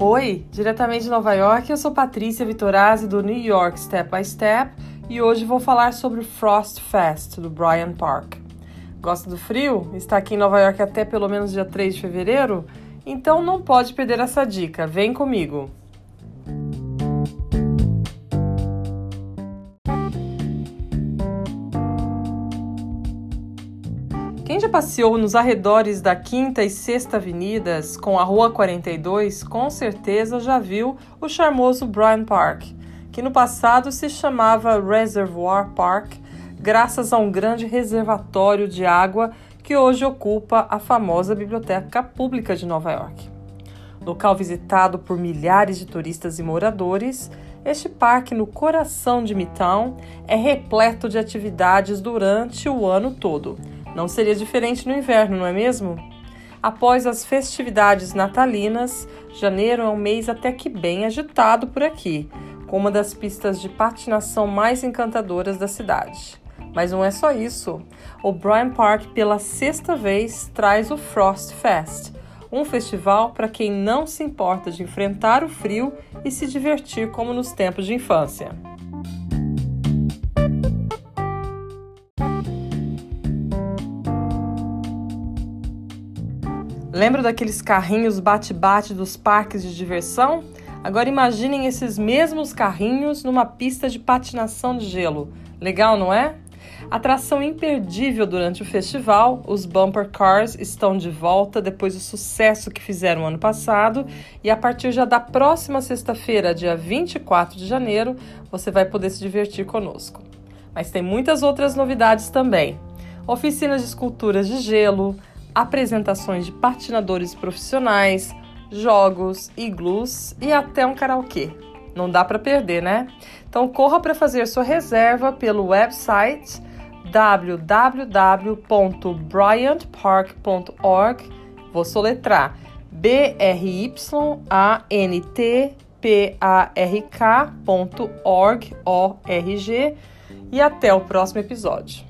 Oi, diretamente de Nova York, eu sou Patrícia Vitorazzi do New York Step by Step e hoje vou falar sobre o Frost Fest do Bryant Park. Gosta do frio? Está aqui em Nova York até pelo menos dia 3 de fevereiro? Então não pode perder essa dica, vem comigo! Quem já passeou nos arredores da Quinta e Sexta Avenidas com a Rua 42, com certeza já viu o charmoso Bryant Park, que no passado se chamava Reservoir Park, graças a um grande reservatório de água que hoje ocupa a famosa Biblioteca Pública de Nova York. Local visitado por milhares de turistas e moradores, este parque no coração de Midtown é repleto de atividades durante o ano todo não seria diferente no inverno, não é mesmo? Após as festividades natalinas, janeiro é um mês até que bem agitado por aqui, com uma das pistas de patinação mais encantadoras da cidade. Mas não é só isso. O Bryant Park, pela sexta vez, traz o Frost Fest, um festival para quem não se importa de enfrentar o frio e se divertir como nos tempos de infância. Lembra daqueles carrinhos bate-bate dos parques de diversão? Agora imaginem esses mesmos carrinhos numa pista de patinação de gelo. Legal, não é? Atração imperdível durante o festival, os Bumper Cars estão de volta depois do sucesso que fizeram ano passado e a partir já da próxima sexta-feira, dia 24 de janeiro, você vai poder se divertir conosco. Mas tem muitas outras novidades também. Oficinas de esculturas de gelo, apresentações de patinadores profissionais, jogos, iglus e até um karaokê. Não dá para perder, né? Então corra para fazer sua reserva pelo website www.bryantpark.org. Vou soletrar B R Y A N T P A R K.org O R G e até o próximo episódio.